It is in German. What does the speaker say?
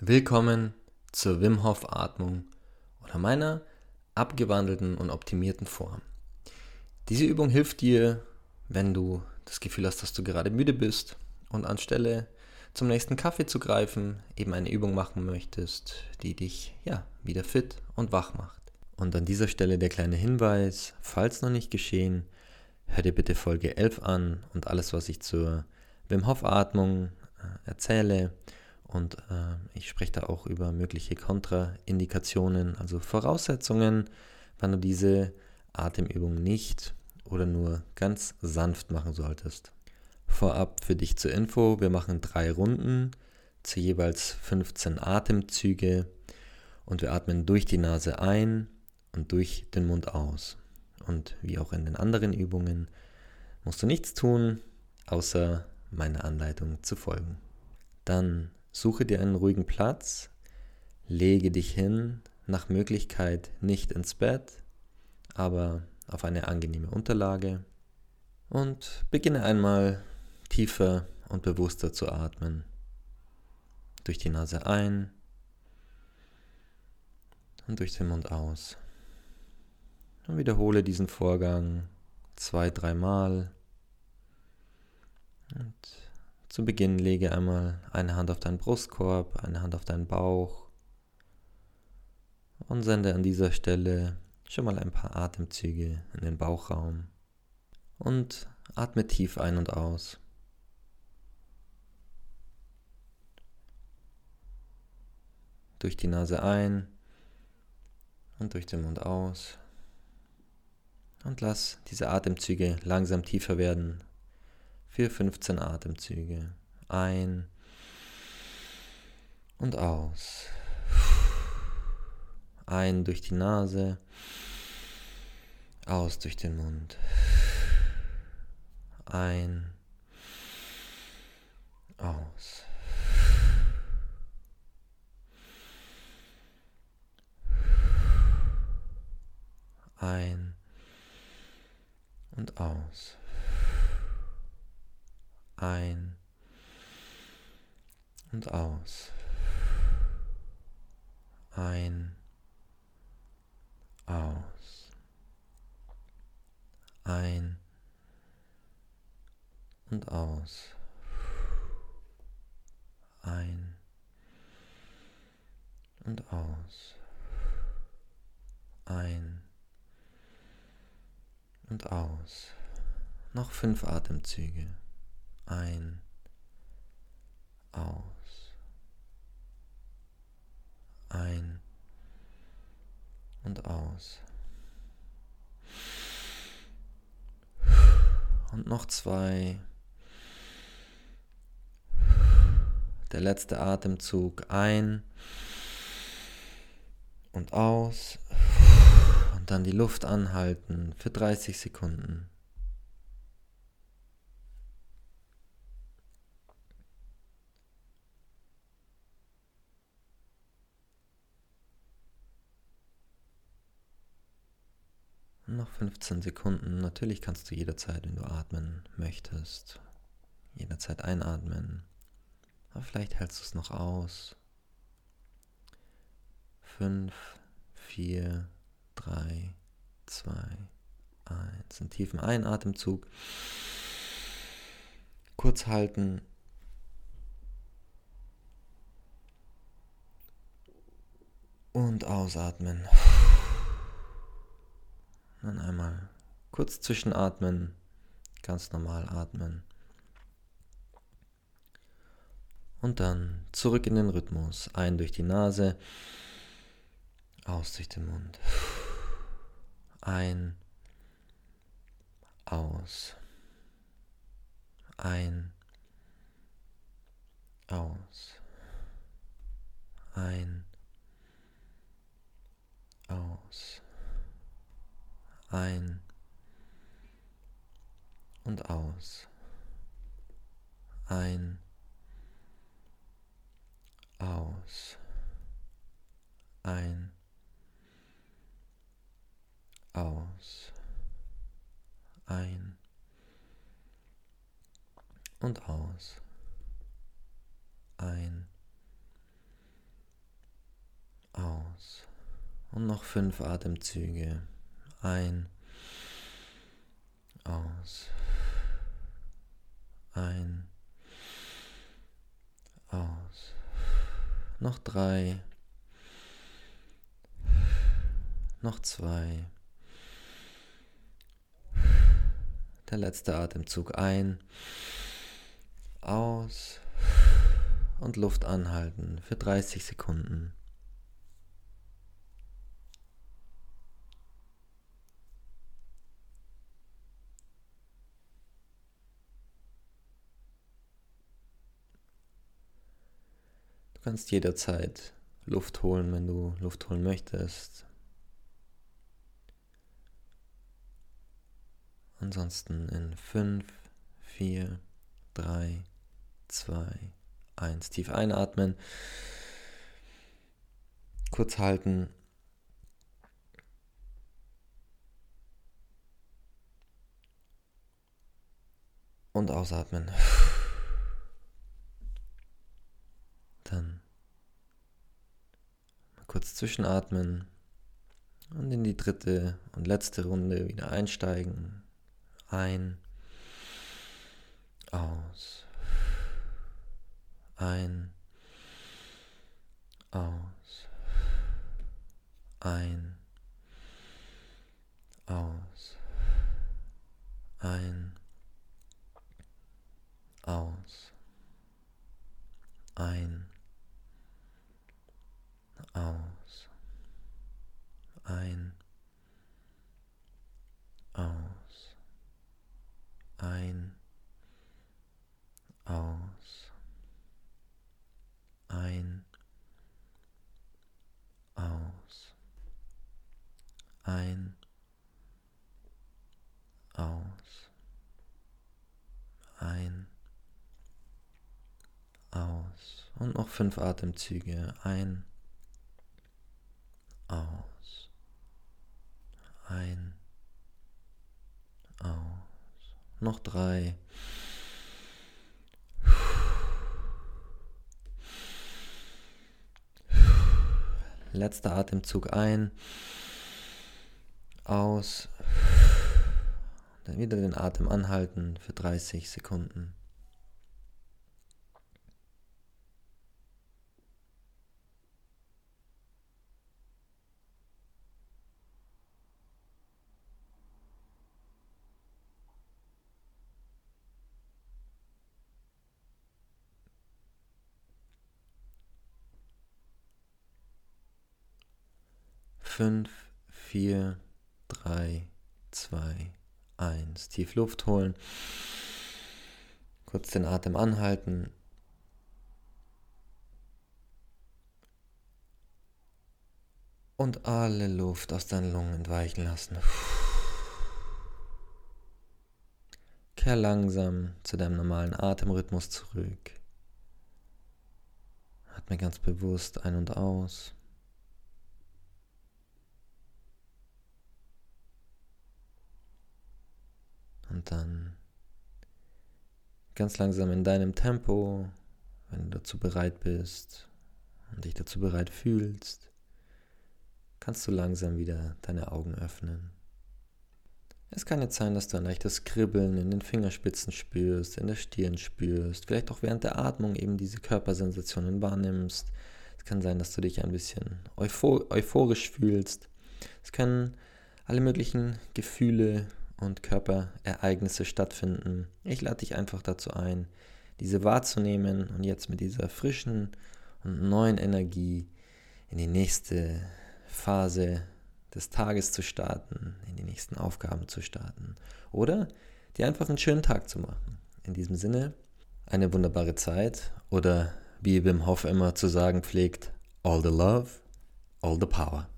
Willkommen zur Wim Hof Atmung oder meiner abgewandelten und optimierten Form. Diese Übung hilft dir, wenn du das Gefühl hast, dass du gerade müde bist und anstelle zum nächsten Kaffee zu greifen, eben eine Übung machen möchtest, die dich ja wieder fit und wach macht. Und an dieser Stelle der kleine Hinweis, falls noch nicht geschehen, hör dir bitte Folge 11 an und alles, was ich zur Wim Hof Atmung äh, erzähle, und äh, ich spreche da auch über mögliche Kontraindikationen, also Voraussetzungen, wann du diese Atemübung nicht oder nur ganz sanft machen solltest. Vorab für dich zur Info, wir machen drei Runden zu jeweils 15 Atemzüge und wir atmen durch die Nase ein und durch den Mund aus. Und wie auch in den anderen Übungen musst du nichts tun, außer meiner Anleitung zu folgen. Dann Suche dir einen ruhigen Platz, lege dich hin, nach Möglichkeit nicht ins Bett, aber auf eine angenehme Unterlage und beginne einmal tiefer und bewusster zu atmen. Durch die Nase ein und durch den Mund aus. Und wiederhole diesen Vorgang zwei, dreimal. Und zu Beginn lege einmal eine Hand auf deinen Brustkorb, eine Hand auf deinen Bauch und sende an dieser Stelle schon mal ein paar Atemzüge in den Bauchraum und atme tief ein und aus. Durch die Nase ein und durch den Mund aus. Und lass diese Atemzüge langsam tiefer werden, für 15 Atemzüge. Ein und aus. Ein durch die Nase, aus durch den Mund. Ein, aus. Ein und aus ein und aus. Ein, aus. Ein und aus. Ein und aus. Ein und aus. Noch fünf Atemzüge ein, aus, ein und aus. Und noch zwei. Der letzte Atemzug ein und aus. Und dann die Luft anhalten für 30 Sekunden. Noch 15 Sekunden. Natürlich kannst du jederzeit, wenn du atmen möchtest, jederzeit einatmen. Aber vielleicht hältst du es noch aus. 5, 4, 3, 2, 1. Einen tiefen Einatemzug. Kurz halten. Und ausatmen. Dann einmal kurz zwischenatmen, ganz normal atmen. Und dann zurück in den Rhythmus. Ein durch die Nase, aus durch den Mund. Ein, aus. Ein, aus. Ein, aus ein und aus. Ein, aus. Ein, aus. Ein und aus. Ein aus. Und noch fünf Atemzüge. Ein, aus, ein, aus. Noch drei, noch zwei. Der letzte Atemzug. Ein, aus. Und Luft anhalten für 30 Sekunden. Kannst jederzeit Luft holen, wenn du Luft holen möchtest. Ansonsten in 5, 4, 3, 2, 1. Tief einatmen. Kurz halten. Und ausatmen. Dann kurz zwischenatmen und in die dritte und letzte Runde wieder einsteigen. Ein, aus, ein, aus, ein, aus, ein, aus, ein, aus, ein, aus, ein, aus, ein, aus, ein, aus, ein, aus. Und noch fünf Atemzüge. Ein, aus, ein, aus, noch drei. Letzter Atemzug ein, aus, dann wieder den Atem anhalten für 30 Sekunden. Fünf, vier, drei, zwei, eins. Tief Luft holen. Kurz den Atem anhalten. Und alle Luft aus deinen Lungen entweichen lassen. Kehr langsam zu deinem normalen Atemrhythmus zurück. Atme ganz bewusst ein und aus. Und dann ganz langsam in deinem Tempo, wenn du dazu bereit bist und dich dazu bereit fühlst, kannst du langsam wieder deine Augen öffnen. Es kann jetzt sein, dass du ein leichtes Kribbeln in den Fingerspitzen spürst, in der Stirn spürst, vielleicht auch während der Atmung eben diese Körpersensationen wahrnimmst. Es kann sein, dass du dich ein bisschen euphorisch fühlst. Es können alle möglichen Gefühle und Körperereignisse stattfinden. Ich lade dich einfach dazu ein, diese wahrzunehmen und jetzt mit dieser frischen und neuen Energie in die nächste Phase des Tages zu starten, in die nächsten Aufgaben zu starten oder dir einfach einen schönen Tag zu machen. In diesem Sinne, eine wunderbare Zeit oder wie Wim Hof immer zu sagen pflegt, all the love, all the power.